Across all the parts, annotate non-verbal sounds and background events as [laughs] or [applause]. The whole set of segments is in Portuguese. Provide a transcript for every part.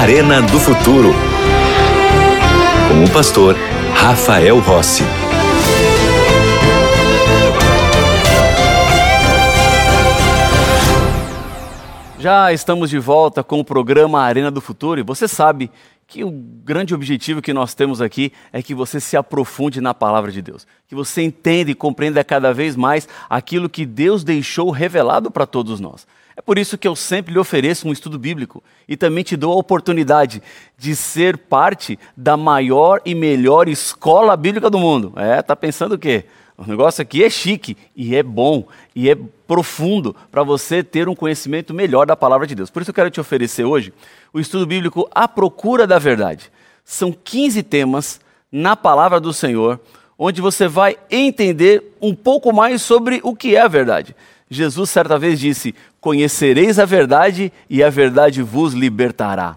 Arena do Futuro. Com o pastor Rafael Rossi. Já estamos de volta com o programa Arena do Futuro e você sabe que o grande objetivo que nós temos aqui é que você se aprofunde na palavra de Deus, que você entenda e compreenda cada vez mais aquilo que Deus deixou revelado para todos nós. É por isso que eu sempre lhe ofereço um estudo bíblico e também te dou a oportunidade de ser parte da maior e melhor escola bíblica do mundo. É, tá pensando o quê? O negócio aqui é chique e é bom e é profundo para você ter um conhecimento melhor da palavra de Deus. Por isso eu quero te oferecer hoje o estudo bíblico A Procura da Verdade. São 15 temas na palavra do Senhor, onde você vai entender um pouco mais sobre o que é a verdade. Jesus certa vez disse: Conhecereis a verdade e a verdade vos libertará.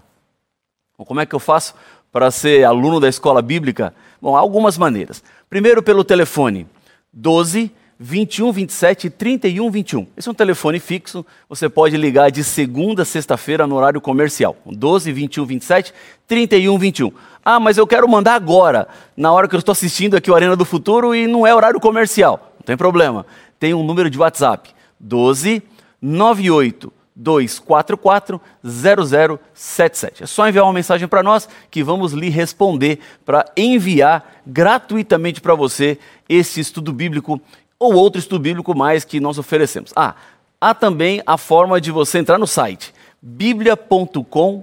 Bom, como é que eu faço para ser aluno da escola bíblica? Bom, há algumas maneiras. Primeiro, pelo telefone 12 21 27 31 21. Esse é um telefone fixo, você pode ligar de segunda a sexta-feira no horário comercial. 12 21 27 31 21. Ah, mas eu quero mandar agora, na hora que eu estou assistindo aqui o Arena do Futuro e não é horário comercial. Não tem problema. Tem um número de WhatsApp: 12 98 244 0077. É só enviar uma mensagem para nós que vamos lhe responder para enviar gratuitamente para você esse estudo bíblico ou outro estudo bíblico mais que nós oferecemos. Ah, há também a forma de você entrar no site biblia.com.br.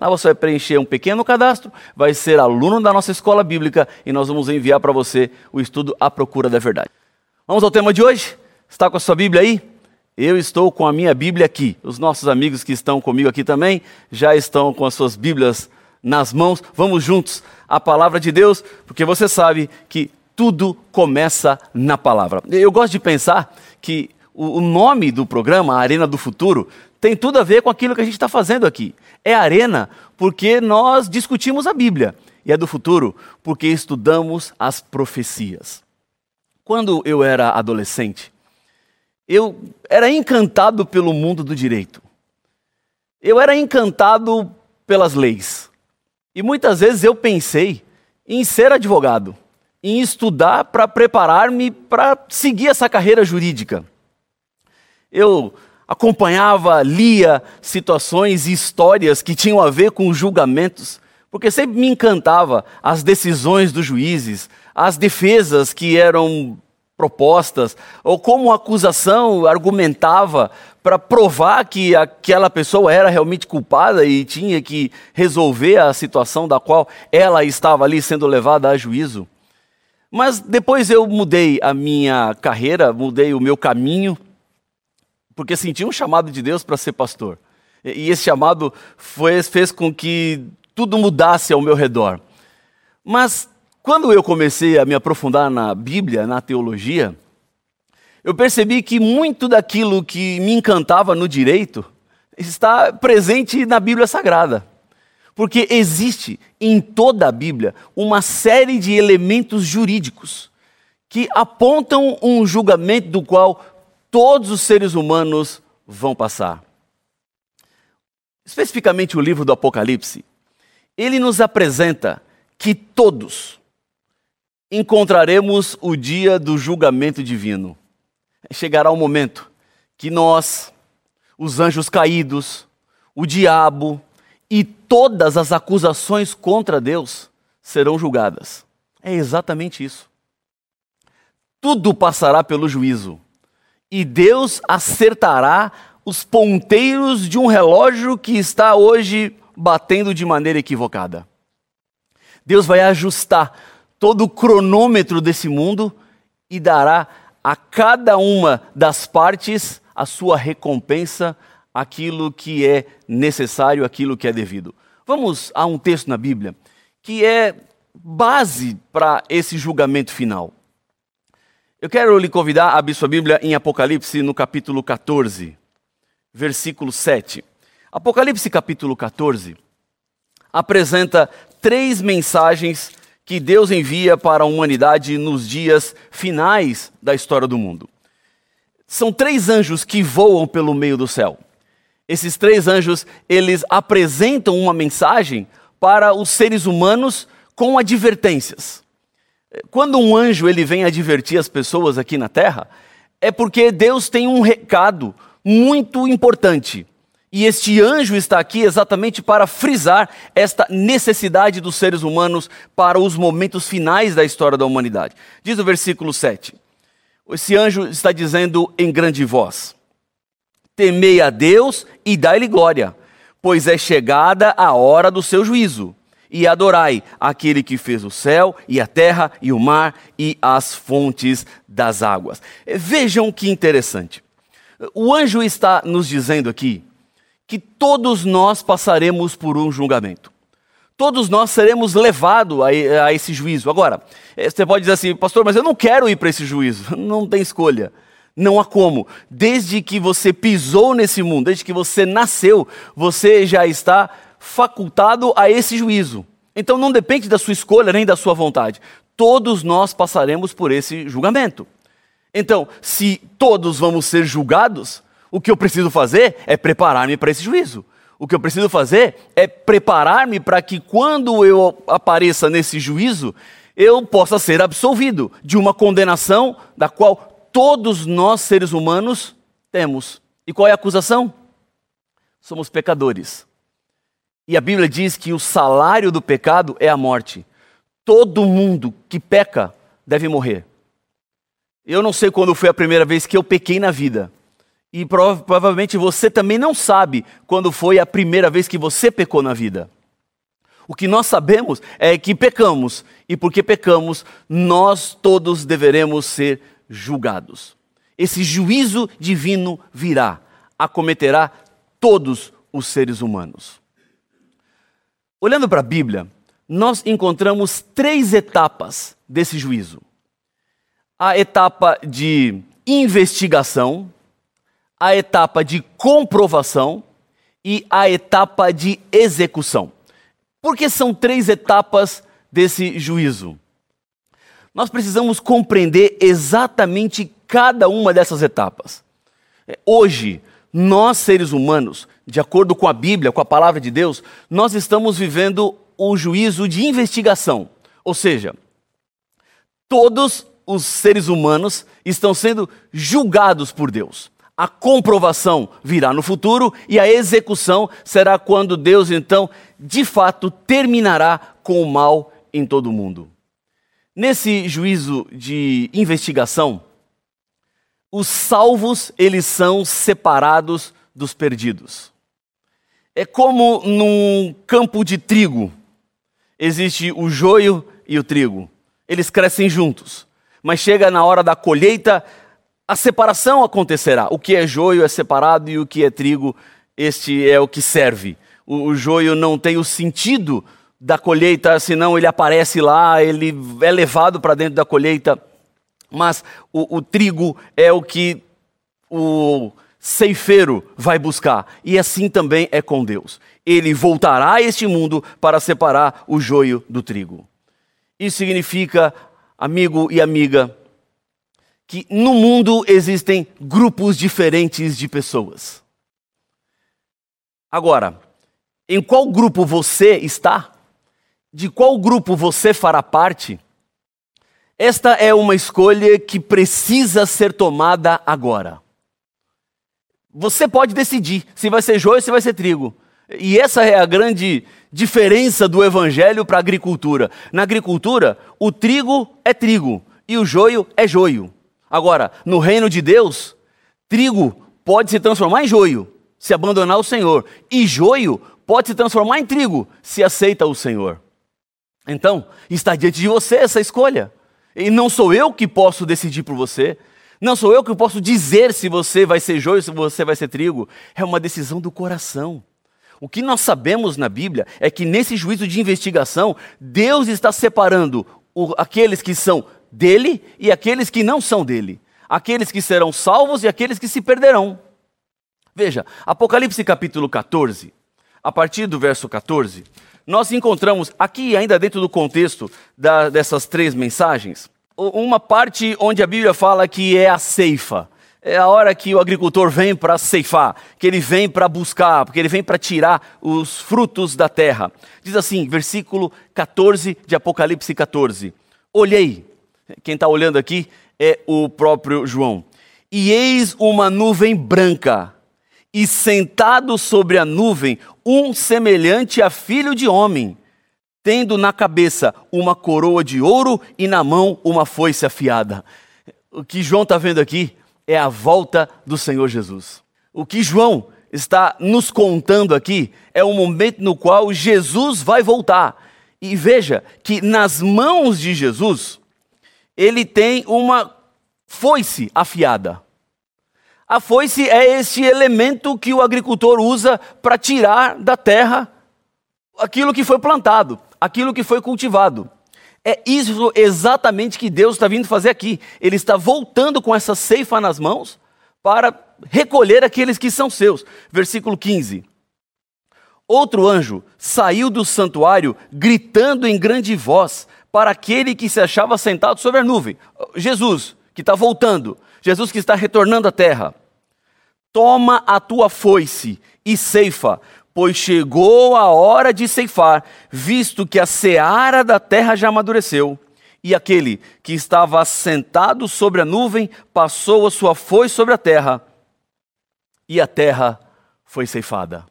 Lá você vai preencher um pequeno cadastro, vai ser aluno da nossa escola bíblica e nós vamos enviar para você o estudo A Procura da Verdade. Vamos ao tema de hoje? Está com a sua Bíblia aí? Eu estou com a minha Bíblia aqui. Os nossos amigos que estão comigo aqui também já estão com as suas Bíblias nas mãos. Vamos juntos à palavra de Deus, porque você sabe que tudo começa na palavra. Eu gosto de pensar que o nome do programa, Arena do Futuro, tem tudo a ver com aquilo que a gente está fazendo aqui. É arena porque nós discutimos a Bíblia. E é do futuro porque estudamos as profecias. Quando eu era adolescente, eu era encantado pelo mundo do direito. Eu era encantado pelas leis. E muitas vezes eu pensei em ser advogado, em estudar para preparar-me para seguir essa carreira jurídica. Eu acompanhava, lia situações e histórias que tinham a ver com julgamentos, porque sempre me encantava as decisões dos juízes, as defesas que eram propostas, ou como a acusação argumentava para provar que aquela pessoa era realmente culpada e tinha que resolver a situação da qual ela estava ali sendo levada a juízo. Mas depois eu mudei a minha carreira, mudei o meu caminho, porque senti um chamado de Deus para ser pastor. E esse chamado foi, fez com que tudo mudasse ao meu redor. Mas quando eu comecei a me aprofundar na Bíblia, na teologia, eu percebi que muito daquilo que me encantava no direito está presente na Bíblia Sagrada. Porque existe em toda a Bíblia uma série de elementos jurídicos que apontam um julgamento do qual todos os seres humanos vão passar. Especificamente o livro do Apocalipse, ele nos apresenta que todos, encontraremos o dia do julgamento divino. Chegará o momento que nós, os anjos caídos, o diabo e todas as acusações contra Deus serão julgadas. É exatamente isso. Tudo passará pelo juízo e Deus acertará os ponteiros de um relógio que está hoje batendo de maneira equivocada. Deus vai ajustar todo o cronômetro desse mundo e dará a cada uma das partes a sua recompensa, aquilo que é necessário, aquilo que é devido. Vamos a um texto na Bíblia que é base para esse julgamento final. Eu quero lhe convidar a abrir sua Bíblia em Apocalipse, no capítulo 14, versículo 7. Apocalipse, capítulo 14, apresenta três mensagens que Deus envia para a humanidade nos dias finais da história do mundo. São três anjos que voam pelo meio do céu. Esses três anjos, eles apresentam uma mensagem para os seres humanos com advertências. Quando um anjo ele vem advertir as pessoas aqui na terra, é porque Deus tem um recado muito importante. E este anjo está aqui exatamente para frisar esta necessidade dos seres humanos para os momentos finais da história da humanidade. Diz o versículo 7. Esse anjo está dizendo em grande voz: Temei a Deus e dai-lhe glória, pois é chegada a hora do seu juízo. E adorai aquele que fez o céu e a terra e o mar e as fontes das águas. Vejam que interessante. O anjo está nos dizendo aqui que todos nós passaremos por um julgamento. Todos nós seremos levados a, a esse juízo. Agora, eh, você pode dizer assim, pastor, mas eu não quero ir para esse juízo. [laughs] Não tem escolha. Não há como. Desde que você pisou nesse mundo, desde que você nasceu, você já está facultado a esse juízo. Então não depende da sua escolha nem da sua vontade. Todos nós passaremos por esse julgamento. Então, se todos vamos ser julgados, o que eu preciso fazer é preparar-me para esse juízo. O que eu preciso fazer é preparar-me para que quando eu apareça nesse juízo, eu possa ser absolvido de uma condenação da qual todos nós, seres humanos, temos. E qual é a acusação? Somos pecadores. E a Bíblia diz que o salário do pecado é a morte. Todo mundo que peca deve morrer. Eu não sei quando foi a primeira vez que eu pequei na vida. E prova provavelmente você também não sabe quando foi a primeira vez que você pecou na vida. O que nós sabemos é que pecamos, e porque pecamos, nós todos deveremos ser julgados. Esse juízo divino virá, acometerá todos os seres humanos. Olhando para a Bíblia, nós encontramos três etapas desse juízo: a etapa de investigação, a etapa de comprovação e a etapa de execução. Por que são três etapas desse juízo? nós precisamos compreender exatamente cada uma dessas etapas. É, hoje, nós seres humanos, de acordo com a Bíblia, com a palavra de Deus, nós estamos vivendo o juízo de investigação. Ou seja, todos os seres humanos estão sendo julgados por Deus. A comprovação virá no futuro e a execução será quando Deus, então, de fato, terminará com o mal em todo o mundo. Nesse juízo de investigação, os salvos eles são separados dos perdidos. É como num campo de trigo. Existe o joio e o trigo. Eles crescem juntos. Mas chega na hora da colheita, a separação acontecerá. O que é joio é separado e o que é trigo, este é o que serve. O, o joio não tem o sentido da colheita, senão ele aparece lá, ele é levado para dentro da colheita. Mas o, o, trigo é o que o ceifeiro vai buscar. E assim também é com Deus. Ele voltará a este mundo para separar o joio do trigo. Isso significa, amigo e amiga, que no mundo existem grupos diferentes de pessoas. Agora, em qual grupo você está? de qual grupo você fará parte, esta é uma escolha que precisa ser tomada agora. Você pode decidir se vai ser joio ou se vai ser trigo. E essa é a grande diferença do evangelho para a agricultura. Na agricultura, o trigo é trigo e o joio é joio. Agora, no reino de Deus, trigo pode se transformar em joio se abandonar o Senhor, e joio pode se transformar em trigo se aceita o Senhor. Então, está diante de você essa escolha. E não sou eu que posso decidir por você. Não sou eu que posso dizer se você vai ser joio, se você vai ser trigo. É uma decisão do coração. O que nós sabemos na Bíblia é que nesse juízo de investigação, Deus está separando aqueles que são dele e aqueles que não são dele. Aqueles que serão salvos e aqueles que se perderão. Veja, Apocalipse capítulo 14, a partir do verso 14, nós encontramos aqui, ainda dentro do contexto da, dessas três mensagens, uma parte onde a Bíblia fala que é a ceifa. É a hora que o agricultor vem para ceifar, que ele vem para buscar, porque ele vem para tirar os frutos da terra. Diz assim, versículo 14 de Apocalipse 14: Olhei, quem está olhando aqui é o próprio João, e eis uma nuvem branca, e sentado sobre a nuvem, um semelhante a filho de homem, tendo na cabeça uma coroa de ouro e na mão uma foice afiada. O que João está vendo aqui é a volta do Senhor Jesus. O que João está nos contando aqui é o momento no qual Jesus vai voltar. E veja que nas mãos de Jesus, ele tem uma foice afiada. A foice é esse elemento que o agricultor usa para tirar da terra aquilo que foi plantado, aquilo que foi cultivado. É isso exatamente que Deus está vindo fazer aqui. Ele está voltando com essa ceifa nas mãos para recolher aqueles que são seus. Versículo 15. Outro anjo saiu do santuário gritando em grande voz para aquele que se achava sentado sobre a nuvem. Jesus, que está voltando. Jesus que está retornando à terra. Toma a tua foice e ceifa, pois chegou a hora de ceifar, visto que a seara da terra já amadureceu. E aquele que estava assentado sobre a nuvem passou a sua foice sobre a terra, e a terra foi ceifada.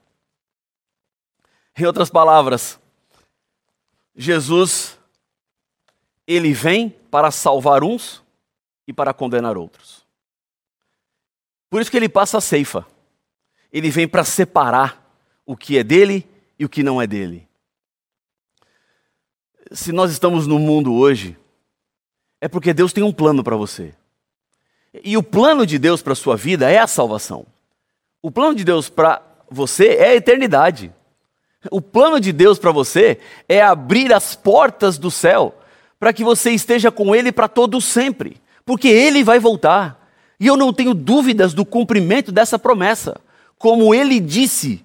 Em outras palavras, Jesus, ele vem para salvar uns e para condenar outros. Por isso que ele passa a ceifa. Ele vem para separar o que é dele e o que não é dele. Se nós estamos no mundo hoje, é porque Deus tem um plano para você. E o plano de Deus para a sua vida é a salvação. O plano de Deus para você é a eternidade. O plano de Deus para você é abrir as portas do céu para que você esteja com Ele para todo sempre, porque Ele vai voltar. E eu não tenho dúvidas do cumprimento dessa promessa. Como Ele disse,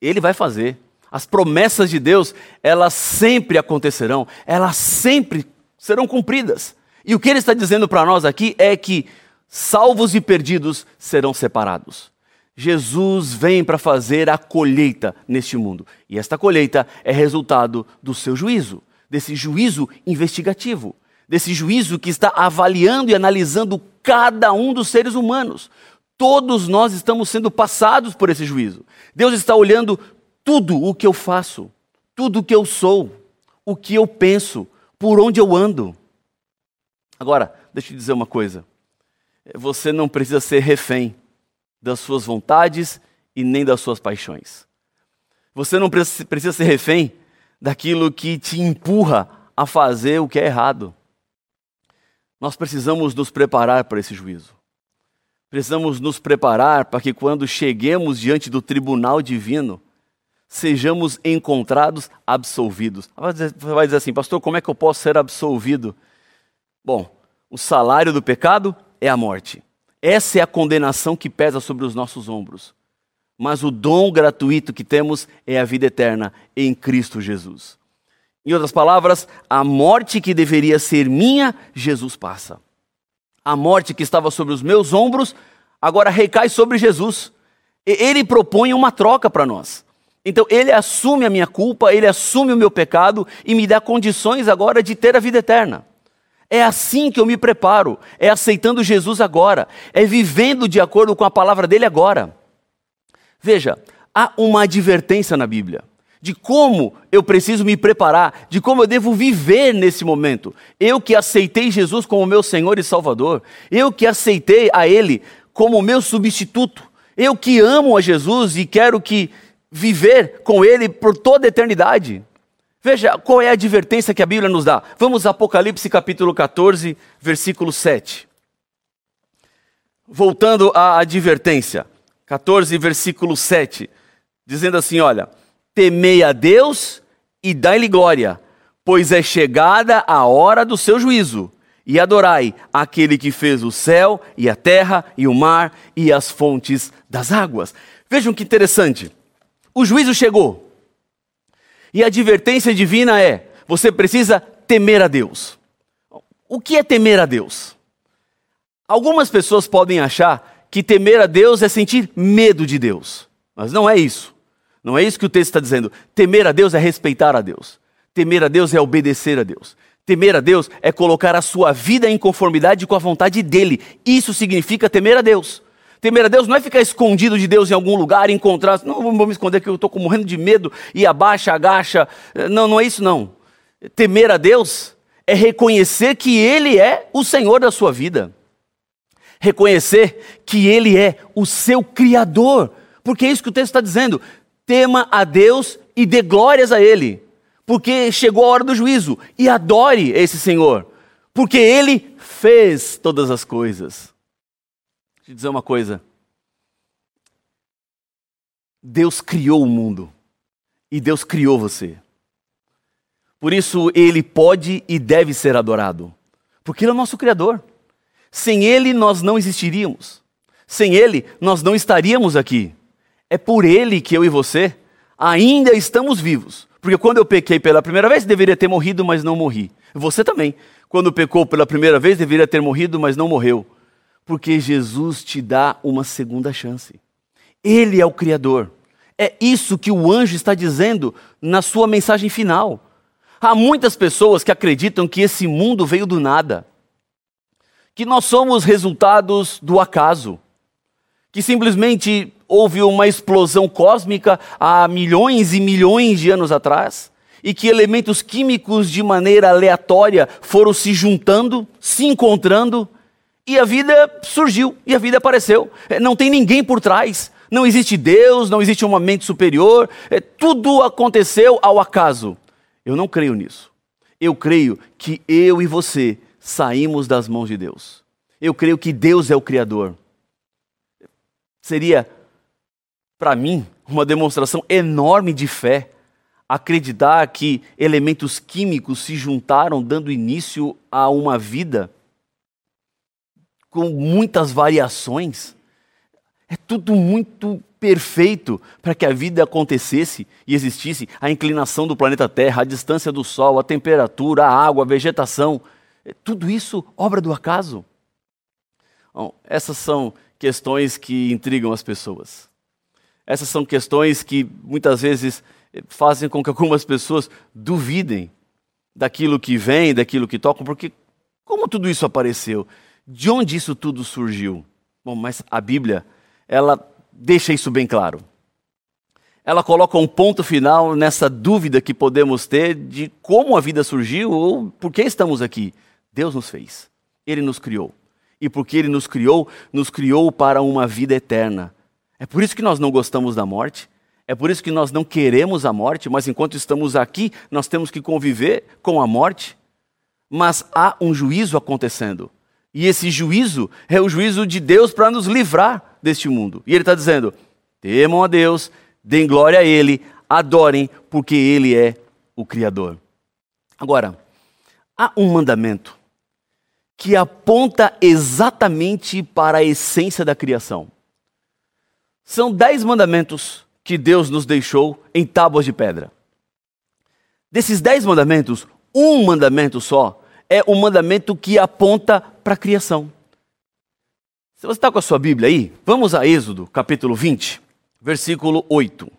ele vai fazer. As promessas de Deus, elas sempre acontecerão, elas sempre serão cumpridas. E o que ele está dizendo para nós aqui é que salvos e perdidos serão separados. Jesus vem para fazer a colheita neste mundo. E esta colheita é resultado do seu juízo, desse juízo investigativo, desse juízo que está avaliando e analisando cada um dos seres humanos. Todos nós estamos sendo passados por esse juízo. Deus está olhando tudo o que eu faço, tudo o que eu sou, o que eu penso, por onde eu ando. Agora, deixa eu dizer uma coisa. Você não precisa ser refém das suas vontades e nem das suas paixões. Você não precisa ser refém daquilo que te empurra a fazer o que é errado. Nós precisamos nos preparar para esse juízo. Precisamos nos preparar para que quando cheguemos diante do tribunal divino, sejamos encontrados absolvidos. Você vai dizer assim, pastor, como é que eu posso ser absolvido? Bom, o salário do pecado é a morte. Essa é a condenação que pesa sobre os nossos ombros. Mas o dom gratuito que temos é a vida eterna em Cristo Jesus. Em outras palavras, a morte que deveria ser minha, Jesus passa a morte que estava sobre os meus ombros, agora recai sobre Jesus. Ele propõe uma troca para nós. Então, ele assume a minha culpa, ele assume o meu pecado e me dá condições agora de ter a vida eterna. É assim que eu me preparo, é aceitando Jesus agora, é vivendo de acordo com a palavra dele agora. Veja, há uma advertência na Bíblia de como eu preciso me preparar, de como eu devo viver nesse momento. Eu que aceitei Jesus como meu Senhor e Salvador, eu que aceitei a Ele como meu substituto, eu que amo a Jesus e quero que viver com Ele por toda a eternidade. Veja qual é a advertência que a Bíblia nos dá. Vamos a Apocalipse capítulo 14, versículo 7. Voltando à advertência, 14, versículo 7, dizendo assim: olha temei a Deus e dai-lhe glória, pois é chegada a hora do seu juízo. E adorai aquele que fez o céu e a terra e o mar e as fontes das águas. Vejam que interessante. O juízo chegou. E a advertência divina é: você precisa temer a Deus. O que é temer a Deus? Algumas pessoas podem achar que temer a Deus é sentir medo de Deus. Mas não é isso. Não é isso que o texto está dizendo. Temer a Deus é respeitar a Deus. Temer a Deus é obedecer a Deus. Temer a Deus é colocar a sua vida em conformidade com a vontade dele. Isso significa temer a Deus. Temer a Deus não é ficar escondido de Deus em algum lugar, encontrar, não vou me esconder que eu estou morrendo de medo e abaixa, agacha. Não, não é isso não. Temer a Deus é reconhecer que Ele é o Senhor da sua vida. Reconhecer que Ele é o seu Criador. Porque é isso que o texto está dizendo. Tema a Deus e dê glórias a Ele. Porque chegou a hora do juízo. E adore esse Senhor. Porque Ele fez todas as coisas. Deixa eu dizer uma coisa. Deus criou o mundo. E Deus criou você. Por isso ele pode e deve ser adorado. Porque ele é o nosso Criador. Sem ele nós não existiríamos. Sem ele nós não estaríamos aqui. É por ele que eu e você ainda estamos vivos. Porque quando eu pequei pela primeira vez, deveria ter morrido, mas não morri. Você também. Quando pecou pela primeira vez, deveria ter morrido, mas não morreu porque Jesus te dá uma segunda chance. Ele é o Criador. É isso que o anjo está dizendo na sua mensagem final. Há muitas pessoas que acreditam que esse mundo veio do nada, que nós somos resultados do acaso, que simplesmente houve uma explosão cósmica há milhões e milhões de anos atrás e que elementos químicos de maneira aleatória foram se juntando, se encontrando e a vida surgiu, e a vida apareceu. É, não tem ninguém por trás. Não existe Deus, não existe uma mente superior. É, tudo aconteceu ao acaso. Eu não creio nisso. Eu creio que eu e você saímos das mãos de Deus. Eu creio que Deus é o Criador. Seria, para mim, uma demonstração enorme de fé acreditar que elementos químicos se juntaram, dando início a uma vida com muitas variações. É tudo muito perfeito para que a vida acontecesse e existisse. A inclinação do planeta Terra, a distância do Sol, a temperatura, a água, a vegetação. Tudo isso obra do acaso. Bom, essas são questões que intrigam as pessoas. Essas são questões que muitas vezes eh, fazem com que algumas pessoas duvidem daquilo que vem, daquilo que tocam, porque como tudo isso apareceu? De onde isso tudo surgiu? Bom, mas a Bíblia, ela deixa isso bem claro. Ela coloca um ponto final nessa dúvida que podemos ter de como a vida surgiu ou por que estamos aqui. Deus nos fez. Ele nos criou. E porque ele nos criou, nos criou para uma vida eterna. É por isso que nós não gostamos da morte. É por isso que nós não queremos a morte, mas enquanto estamos aqui, nós temos que conviver com a morte. Mas há um juízo acontecendo. E esse juízo é o juízo de Deus para nos livrar deste mundo. E ele está dizendo: temam a Deus, deem glória a Ele, adorem, porque Ele é o Criador. Agora, há um mandamento que aponta exatamente para a essência da criação. São dez mandamentos que Deus nos deixou em tábuas de pedra. Desses dez mandamentos, um mandamento só é o mandamento que aponta para a criação. Se você está com a sua Bíblia aí, vamos a Êxodo, capítulo 20, versículo 8.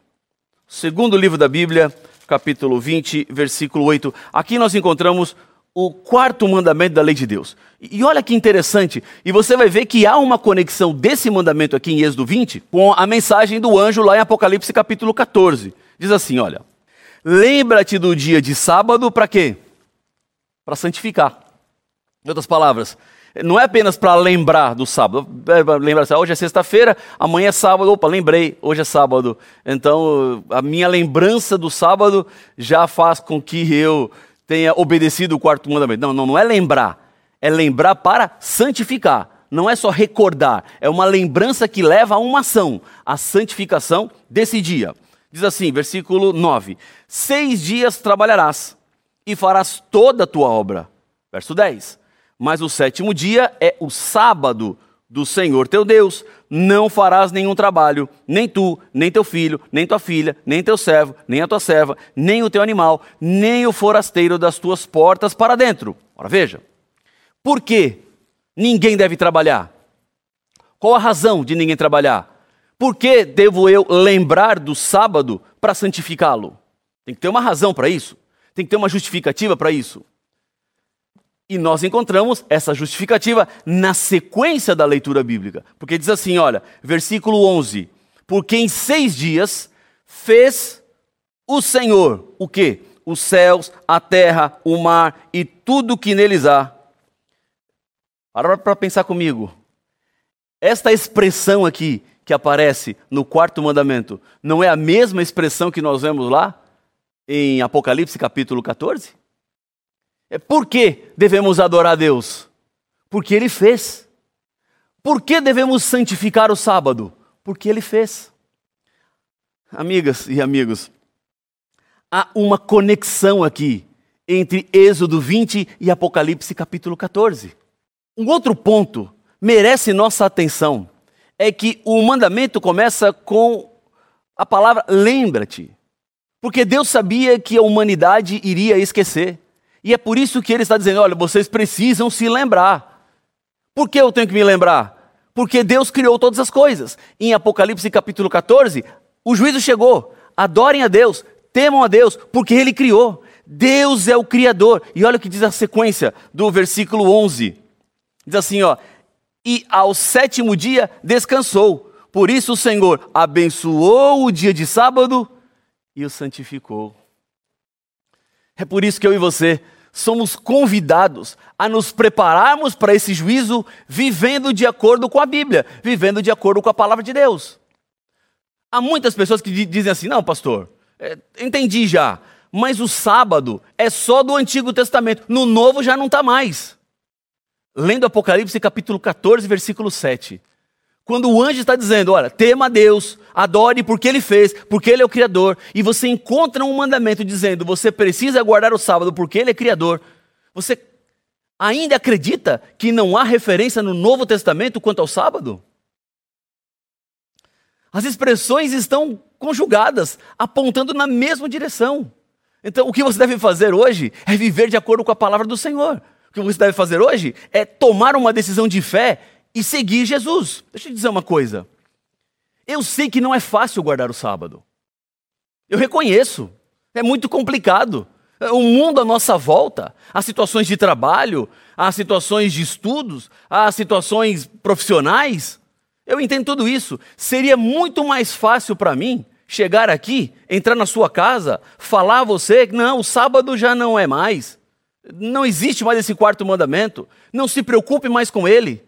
Segundo livro da Bíblia, capítulo 20, versículo 8. Aqui nós encontramos o quarto mandamento da lei de Deus. E olha que interessante, e você vai ver que há uma conexão desse mandamento aqui em Êxodo 20 com a mensagem do anjo lá em Apocalipse capítulo 14. Diz assim, olha: Lembra-te do dia de sábado para quê? para santificar. Em outras palavras, não é apenas para lembrar do sábado. É, lembrar assim, hoje é sexta-feira, amanhã é sábado. Opa, lembrei, hoje é sábado. Então, a minha lembrança do sábado já faz com que eu tenha obedecido o quarto mandamento. Não, não, não é lembrar. É lembrar para santificar. Não é só recordar. É uma lembrança que leva a uma ação, a santificação desse dia. Diz assim, versículo 9: Seis dias trabalharás e farás toda a tua obra. Verso 10. Mas o sétimo dia é o sábado do Senhor teu Deus. Não farás nenhum trabalho, nem tu, nem teu filho, nem tua filha, nem teu servo, nem a tua serva, nem o teu animal, nem o forasteiro das tuas portas para dentro. Ora veja. Por que ninguém deve trabalhar? Qual a razão de ninguém trabalhar? Por que devo eu lembrar do sábado para santificá-lo? Tem que ter uma razão para isso. Tem que ter uma justificativa para isso. E nós encontramos essa justificativa na sequência da leitura bíblica. Porque diz assim: olha, versículo 11: Porque em seis dias fez o Senhor o quê? Os céus, a terra, o mar e tudo que neles há. Para para pensar comigo. Esta expressão aqui que aparece no quarto mandamento não é a mesma expressão que nós vemos lá em Apocalipse capítulo 14? É por que devemos adorar a Deus? Porque Ele fez. Por que devemos santificar o sábado? Porque Ele fez. Amigas e amigos, há uma conexão aqui entre Êxodo 20 e Apocalipse capítulo 14. Um outro ponto merece nossa atenção é que o mandamento começa com a palavra lembra-te. Porque Deus sabia que a humanidade iria esquecer. E é por isso que ele está dizendo: olha, vocês precisam se lembrar. Por que eu tenho que me lembrar? Porque Deus criou todas as coisas. Em Apocalipse capítulo 14, o juízo chegou. Adorem a Deus, temam a Deus, porque Ele criou. Deus é o Criador. E olha o que diz a sequência do versículo 11. Diz assim, ó: E ao sétimo dia descansou. Por isso o Senhor abençoou o dia de sábado e o santificou. É por isso que eu e você somos convidados a nos prepararmos para esse juízo vivendo de acordo com a Bíblia, vivendo de acordo com a palavra de Deus. Há muitas pessoas que dizem assim: não, pastor, é, entendi já, mas o sábado é só do Antigo Testamento, no Novo já não está mais. Lendo Apocalipse capítulo 14, versículo 7. Quando o anjo está dizendo, olha, tema a Deus, adore porque Ele fez, porque Ele é o Criador, e você encontra um mandamento dizendo, você precisa guardar o sábado porque Ele é Criador, você ainda acredita que não há referência no Novo Testamento quanto ao sábado? As expressões estão conjugadas, apontando na mesma direção. Então, o que você deve fazer hoje é viver de acordo com a palavra do Senhor. O que você deve fazer hoje é tomar uma decisão de fé e seguir Jesus. Deixa eu te dizer uma coisa. Eu sei que não é fácil guardar o sábado. Eu reconheço. É muito complicado. O mundo à nossa volta, as situações de trabalho, as situações de estudos, as situações profissionais, eu entendo tudo isso. Seria muito mais fácil para mim chegar aqui, entrar na sua casa, falar a você que não, o sábado já não é mais. Não existe mais esse quarto mandamento. Não se preocupe mais com ele.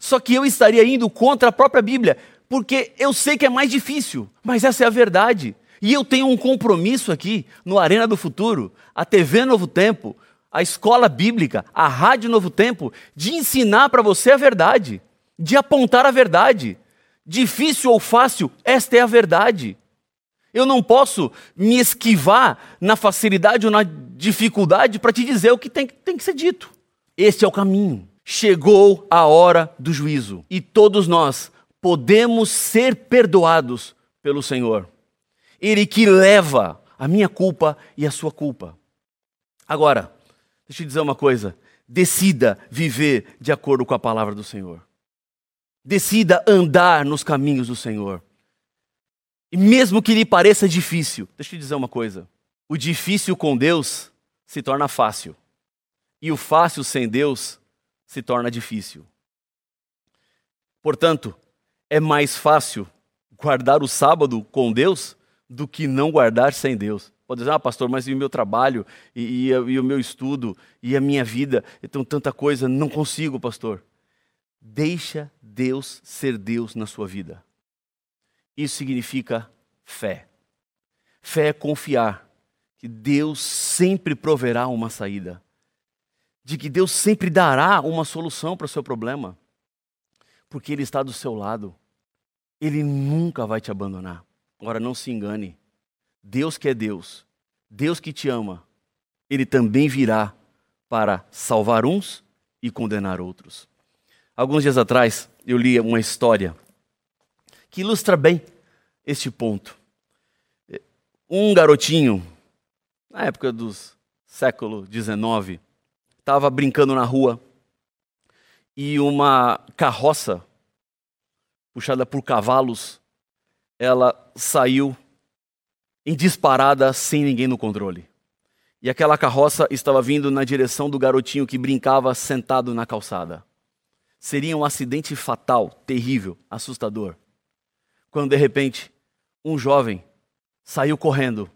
Só que eu estaria indo contra a própria Bíblia, porque eu sei que é mais difícil, mas essa é a verdade. E eu tenho um compromisso aqui no Arena do Futuro, a TV Novo Tempo, a escola bíblica, a Rádio Novo Tempo, de ensinar para você a verdade, de apontar a verdade. Difícil ou fácil, esta é a verdade. Eu não posso me esquivar na facilidade ou na dificuldade para te dizer o que tem, tem que ser dito. Este é o caminho chegou a hora do juízo e todos nós podemos ser perdoados pelo Senhor. Ele que leva a minha culpa e a sua culpa. Agora, deixa eu dizer uma coisa: decida viver de acordo com a palavra do Senhor. Decida andar nos caminhos do Senhor. E mesmo que lhe pareça difícil, deixa eu dizer uma coisa: o difícil com Deus se torna fácil, e o fácil sem Deus se torna difícil. Portanto, é mais fácil guardar o sábado com Deus do que não guardar sem Deus. Pode dizer, ah, pastor, mas e o meu trabalho, e, e, e o meu estudo, e a minha vida, então tanta coisa, não consigo, pastor. Deixa Deus ser Deus na sua vida. Isso significa fé. Fé é confiar que Deus sempre proverá uma saída de que Deus sempre dará uma solução para o seu problema, porque Ele está do seu lado. Ele nunca vai te abandonar. Agora, não se engane. Deus que é Deus, Deus que te ama, Ele também virá para salvar uns e condenar outros. Alguns dias atrás, eu li uma história que ilustra bem este ponto. Um garotinho, na época do século XIX, estava brincando na rua e uma carroça puxada por cavalos, ela saiu em disparada sem ninguém no controle. E aquela carroça estava vindo na direção do garotinho que brincava sentado na calçada. Seria um acidente fatal, terrível, assustador. Quando de repente, um jovem saiu correndo.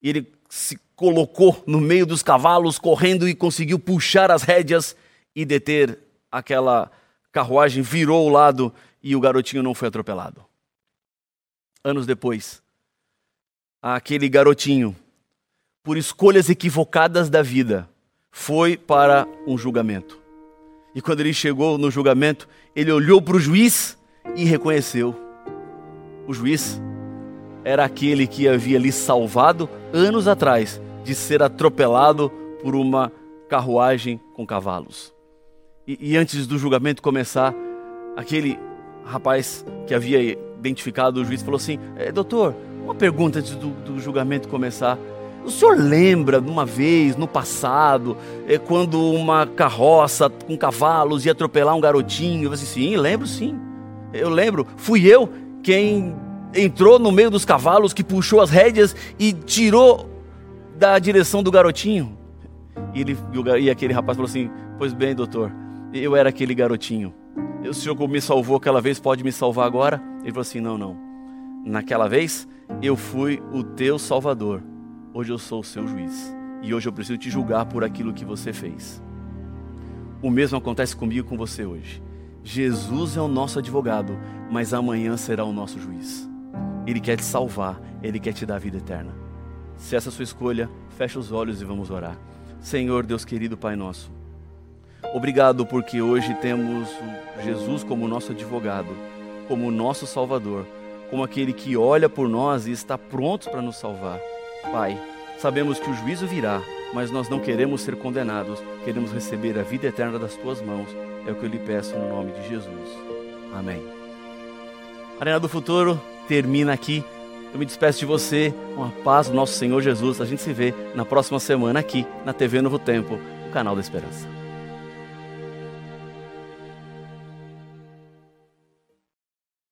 E ele se colocou no meio dos cavalos, correndo e conseguiu puxar as rédeas e deter aquela carruagem, virou o lado e o garotinho não foi atropelado. Anos depois, aquele garotinho, por escolhas equivocadas da vida, foi para um julgamento. E quando ele chegou no julgamento, ele olhou para o juiz e reconheceu. O juiz era aquele que havia lhe salvado anos atrás de ser atropelado por uma carruagem com cavalos. E, e antes do julgamento começar, aquele rapaz que havia identificado o juiz falou assim: é, Doutor, uma pergunta antes do, do, julgamento começar. O senhor lembra de uma vez no passado, é, quando uma carroça com cavalos ia atropelar um garotinho? Eu disse: Sim, lembro sim. Eu lembro. Fui eu quem entrou no meio dos cavalos, que puxou as rédeas e tirou da direção do garotinho. E, ele, e aquele rapaz falou assim: Pois bem, doutor, eu era aquele garotinho. O senhor me salvou aquela vez, pode me salvar agora? Ele falou assim: Não, não. Naquela vez eu fui o teu salvador. Hoje eu sou o seu juiz. E hoje eu preciso te julgar por aquilo que você fez. O mesmo acontece comigo e com você hoje. Jesus é o nosso advogado, mas amanhã será o nosso juiz. Ele quer te salvar, ele quer te dar vida eterna. Se essa é a sua escolha, feche os olhos e vamos orar. Senhor, Deus querido, Pai nosso, obrigado porque hoje temos Jesus como nosso advogado, como nosso Salvador, como aquele que olha por nós e está pronto para nos salvar. Pai, sabemos que o juízo virá, mas nós não queremos ser condenados, queremos receber a vida eterna das tuas mãos. É o que eu lhe peço no nome de Jesus. Amém. Arena do Futuro termina aqui. Eu me despeço de você com a paz do nosso Senhor Jesus. A gente se vê na próxima semana aqui na TV Novo Tempo, o canal da Esperança.